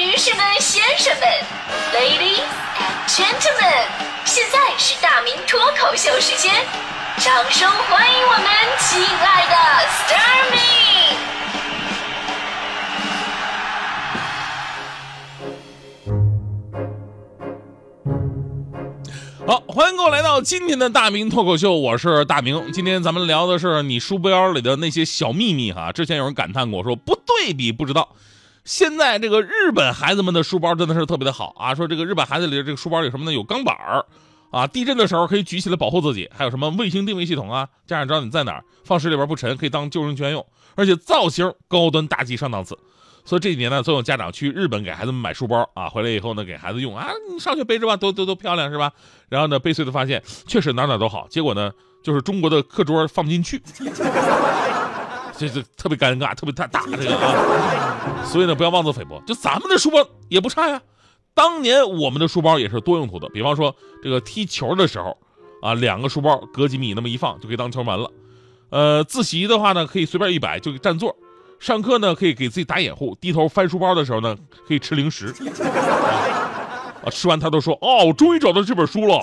女士们、先生们，Ladies and Gentlemen，现在是大明脱口秀时间，掌声欢迎我们亲爱的 Starmy 好，欢迎各位来到今天的大明脱口秀，我是大明。今天咱们聊的是你书包里的那些小秘密哈。之前有人感叹过，说不对比不知道。现在这个日本孩子们的书包真的是特别的好啊！说这个日本孩子里的这个书包有什么呢？有钢板儿啊，地震的时候可以举起来保护自己；还有什么卫星定位系统啊，家长知道你在哪儿，放水里边不沉，可以当救生圈用。而且造型高端大气上档次。所以这几年呢，总有家长去日本给孩子们买书包啊，回来以后呢给孩子用啊，你上学背着吧，多多多漂亮是吧？然后呢，背碎的发现确实哪哪都好，结果呢就是中国的课桌放不进去。这这特别尴尬，特别大大这个啊，所以呢，不要妄自菲薄，就咱们的书包也不差呀。当年我们的书包也是多用途的，比方说这个踢球的时候，啊，两个书包隔几米那么一放就可以当球门了。呃，自习的话呢，可以随便一摆就占座。上课呢，可以给自己打掩护，低头翻书包的时候呢，可以吃零食。啊，吃完他都说，哦，我终于找到这本书了。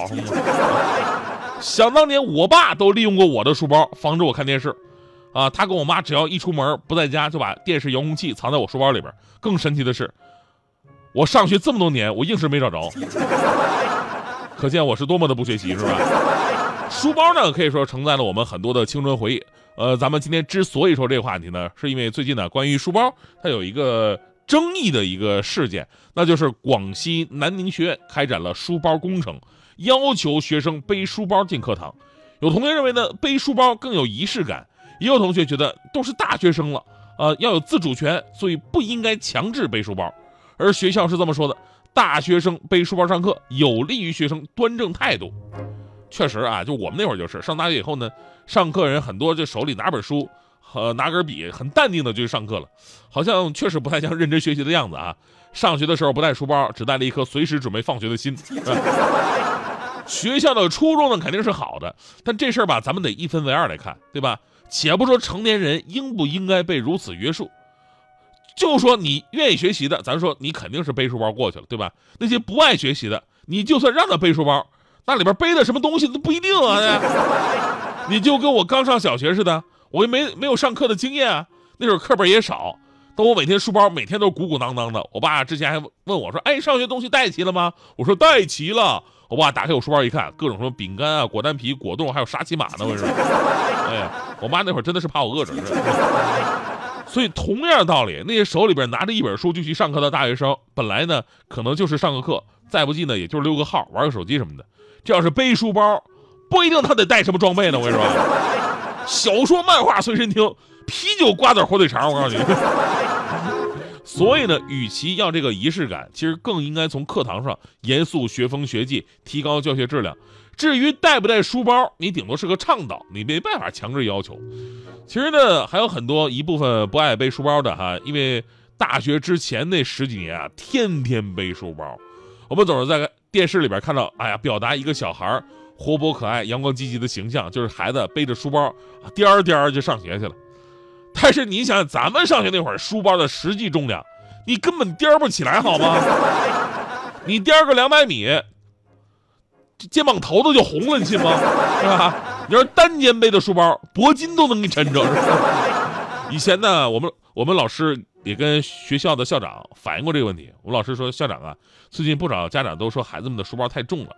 想当年我爸都利用过我的书包，防止我看电视。啊，他跟我妈只要一出门不在家，就把电视遥控器藏在我书包里边。更神奇的是，我上学这么多年，我硬是没找着。可见我是多么的不学习，是吧？书包呢，可以说承载了我们很多的青春回忆。呃，咱们今天之所以说这个话题呢，是因为最近呢，关于书包它有一个争议的一个事件，那就是广西南宁学院开展了书包工程，要求学生背书包进课堂。有同学认为呢，背书包更有仪式感。也有同学觉得都是大学生了，呃，要有自主权，所以不应该强制背书包。而学校是这么说的：大学生背书包上课，有利于学生端正态度。确实啊，就我们那会儿就是上大学以后呢，上课人很多就手里拿本书和拿根笔，很淡定的就去上课了，好像确实不太像认真学习的样子啊。上学的时候不带书包，只带了一颗随时准备放学的心。学校的初衷呢肯定是好的，但这事儿吧，咱们得一分为二来看，对吧？且不说成年人应不应该被如此约束，就说你愿意学习的，咱说你肯定是背书包过去了，对吧？那些不爱学习的，你就算让他背书包，那里边背的什么东西都不一定啊。你就跟我刚上小学似的，我又没没有上课的经验啊，那会儿课本也少，但我每天书包每天都鼓鼓囊囊的。我爸之前还问我说：“哎，上学东西带齐了吗？”我说：“带齐了。”我爸打开我书包一看，各种什么饼干啊、果丹皮、果冻，还有沙琪玛呢。我跟你说，哎呀，我妈那会儿真的是怕我饿着。所以同样的道理，那些手里边拿着一本书就去上课的大学生，本来呢可能就是上个课，再不济呢也就是溜个号、玩个手机什么的。这要是背书包，不一定他得带什么装备呢。我跟你说，小说、漫画随身听，啤酒、瓜子、火腿肠，我告诉你。所以呢，与其要这个仪式感，其实更应该从课堂上严肃学风学纪，提高教学质量。至于带不带书包，你顶多是个倡导，你没办法强制要求。其实呢，还有很多一部分不爱背书包的哈，因为大学之前那十几年啊，天天背书包。我们总是在电视里边看到，哎呀，表达一个小孩活泼可爱、阳光积极的形象，就是孩子背着书包，颠儿颠儿就上学去了。但是你想，咱们上学那会儿，书包的实际重量，你根本颠不起来，好吗？你颠个两百米，肩膀头子就红了，你信吗？是吧？你要是单肩背的书包，铂金都能给你抻着。以前呢，我们我们老师也跟学校的校长反映过这个问题。我们老师说，校长啊，最近不少家长都说孩子们的书包太重了，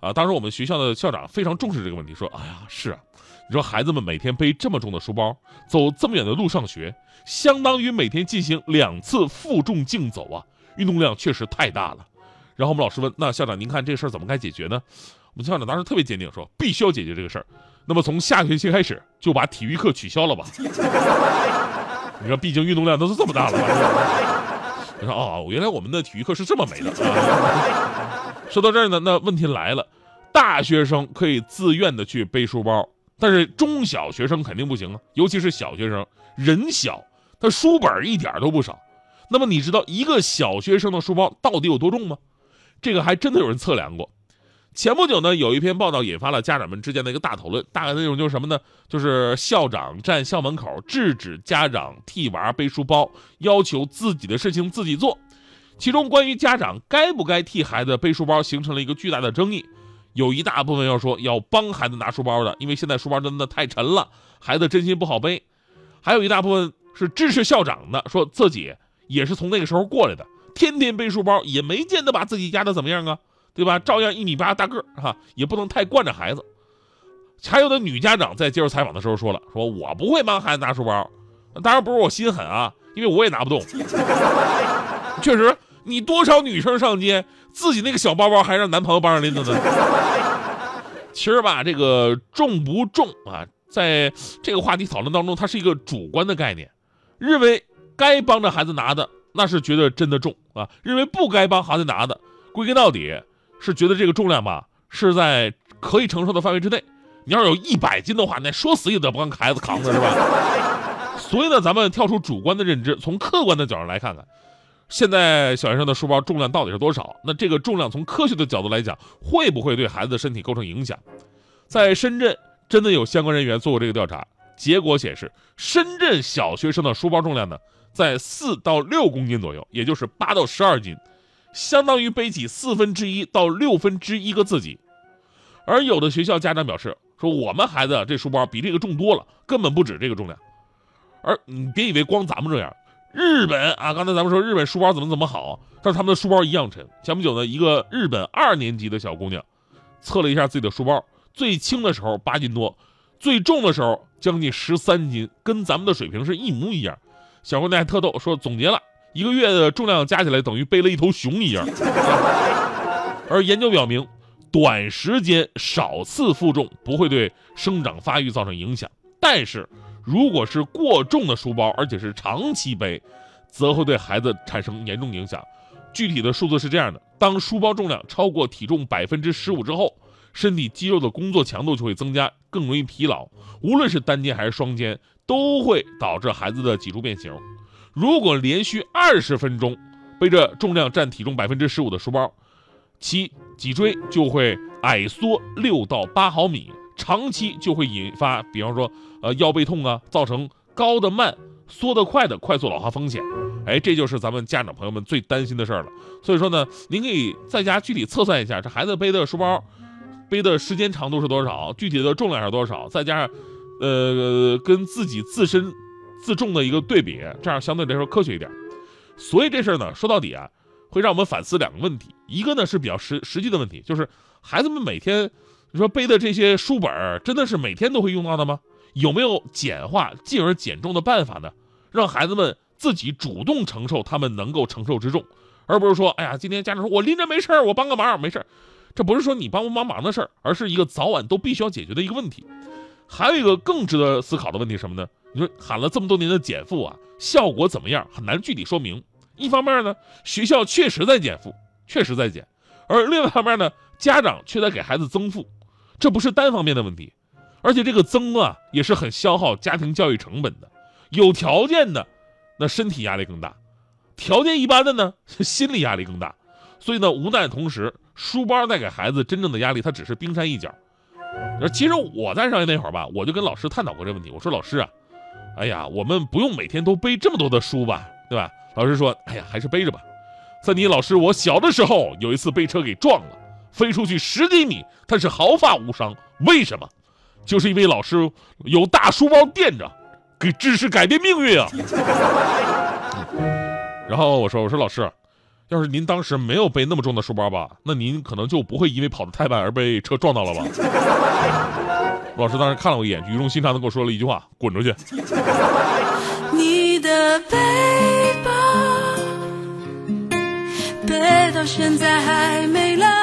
啊，当时我们学校的校长非常重视这个问题，说，哎呀，是啊。你说孩子们每天背这么重的书包，走这么远的路上学，相当于每天进行两次负重竞走啊，运动量确实太大了。然后我们老师问：“那校长，您看这事儿怎么该解决呢？”我们校长当时特别坚定，说：“必须要解决这个事儿。那么从下学期开始就把体育课取消了吧。”你说，毕竟运动量都是这么大了。你说哦，原来我们的体育课是这么没的。说到这儿呢，那问题来了，大学生可以自愿的去背书包。但是中小学生肯定不行啊，尤其是小学生，人小，他书本一点都不少。那么你知道一个小学生的书包到底有多重吗？这个还真的有人测量过。前不久呢，有一篇报道引发了家长们之间的一个大讨论，大概内容就是什么呢？就是校长站校门口制止家长替娃背书包，要求自己的事情自己做。其中关于家长该不该替孩子背书包，形成了一个巨大的争议。有一大部分要说要帮孩子拿书包的，因为现在书包真的太沉了，孩子真心不好背。还有一大部分是支持校长的，说自己也是从那个时候过来的，天天背书包也没见得把自己压得怎么样啊，对吧？照样一米八大个儿哈，也不能太惯着孩子。还有的女家长在接受采访的时候说了，说我不会帮孩子拿书包，当然不是我心狠啊，因为我也拿不动。确实，你多少女生上街，自己那个小包包还让男朋友帮着拎着呢。其实吧，这个重不重啊，在这个话题讨论当中，它是一个主观的概念。认为该帮着孩子拿的，那是觉得真的重啊；认为不该帮孩子拿的，归根到底是觉得这个重量吧是在可以承受的范围之内。你要是有一百斤的话，那说死也得帮孩子扛着，是吧？所以呢，咱们跳出主观的认知，从客观的角度来看看，现在小学生的书包重量到底是多少？那这个重量从科学的角度来讲，会不会对孩子的身体构成影响？在深圳，真的有相关人员做过这个调查，结果显示，深圳小学生的书包重量呢，在四到六公斤左右，也就是八到十二斤，相当于背起四分之一到六分之一个自己。而有的学校家长表示。说我们孩子这书包比这个重多了，根本不止这个重量。而你别以为光咱们这样，日本啊，刚才咱们说日本书包怎么怎么好，但是他们的书包一样沉。前不久呢，一个日本二年级的小姑娘测了一下自己的书包，最轻的时候八斤多，最重的时候将近十三斤，跟咱们的水平是一模一样。小姑娘还特逗，说总结了一个月的重量加起来等于背了一头熊一样。而研究表明。短时间少次负重不会对生长发育造成影响，但是如果是过重的书包，而且是长期背，则会对孩子产生严重影响。具体的数字是这样的：当书包重量超过体重百分之十五之后，身体肌肉的工作强度就会增加，更容易疲劳。无论是单肩还是双肩，都会导致孩子的脊柱变形。如果连续二十分钟背着重量占体重百分之十五的书包，其脊椎就会矮缩六到八毫米，长期就会引发，比方说，呃，腰背痛啊，造成高的慢、缩得快的快速老化风险。哎，这就是咱们家长朋友们最担心的事儿了。所以说呢，您可以在家具体测算一下，这孩子背的书包背的时间长度是多少，具体的重量是多少，再加上，呃，跟自己自身自重的一个对比，这样相对来说科学一点。所以这事儿呢，说到底啊。会让我们反思两个问题，一个呢是比较实实际的问题，就是孩子们每天你说背的这些书本真的是每天都会用到的吗？有没有简化进而减重的办法呢？让孩子们自己主动承受他们能够承受之重，而不是说，哎呀，今天家长说我拎着没事儿我帮个忙没事儿这不是说你帮不帮忙的事儿，而是一个早晚都必须要解决的一个问题。还有一个更值得思考的问题什么呢？你说喊了这么多年的减负啊，效果怎么样？很难具体说明。一方面呢，学校确实在减负，确实在减；而另外一方面呢，家长却在给孩子增负，这不是单方面的问题，而且这个增啊，也是很消耗家庭教育成本的。有条件的，那身体压力更大；条件一般的呢，心理压力更大。所以呢，无奈同时，书包带给孩子真正的压力，它只是冰山一角。其实我在上学那会儿吧，我就跟老师探讨过这问题。我说老师啊，哎呀，我们不用每天都背这么多的书吧，对吧？老师说：“哎呀，还是背着吧。三妮老师，我小的时候有一次被车给撞了，飞出去十几米，他是毫发无伤。为什么？就是因为老师有大书包垫着，给知识改变命运啊。”然后我说：“我说老师，要是您当时没有背那么重的书包吧，那您可能就不会因为跑得太慢而被车撞到了吧？”老师当时看了我一眼，语重心长的跟我说了一句话：“滚出去。”你的背包背到现在还没烂，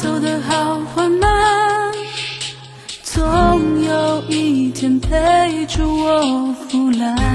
走得好缓慢总有一天陪着我腐烂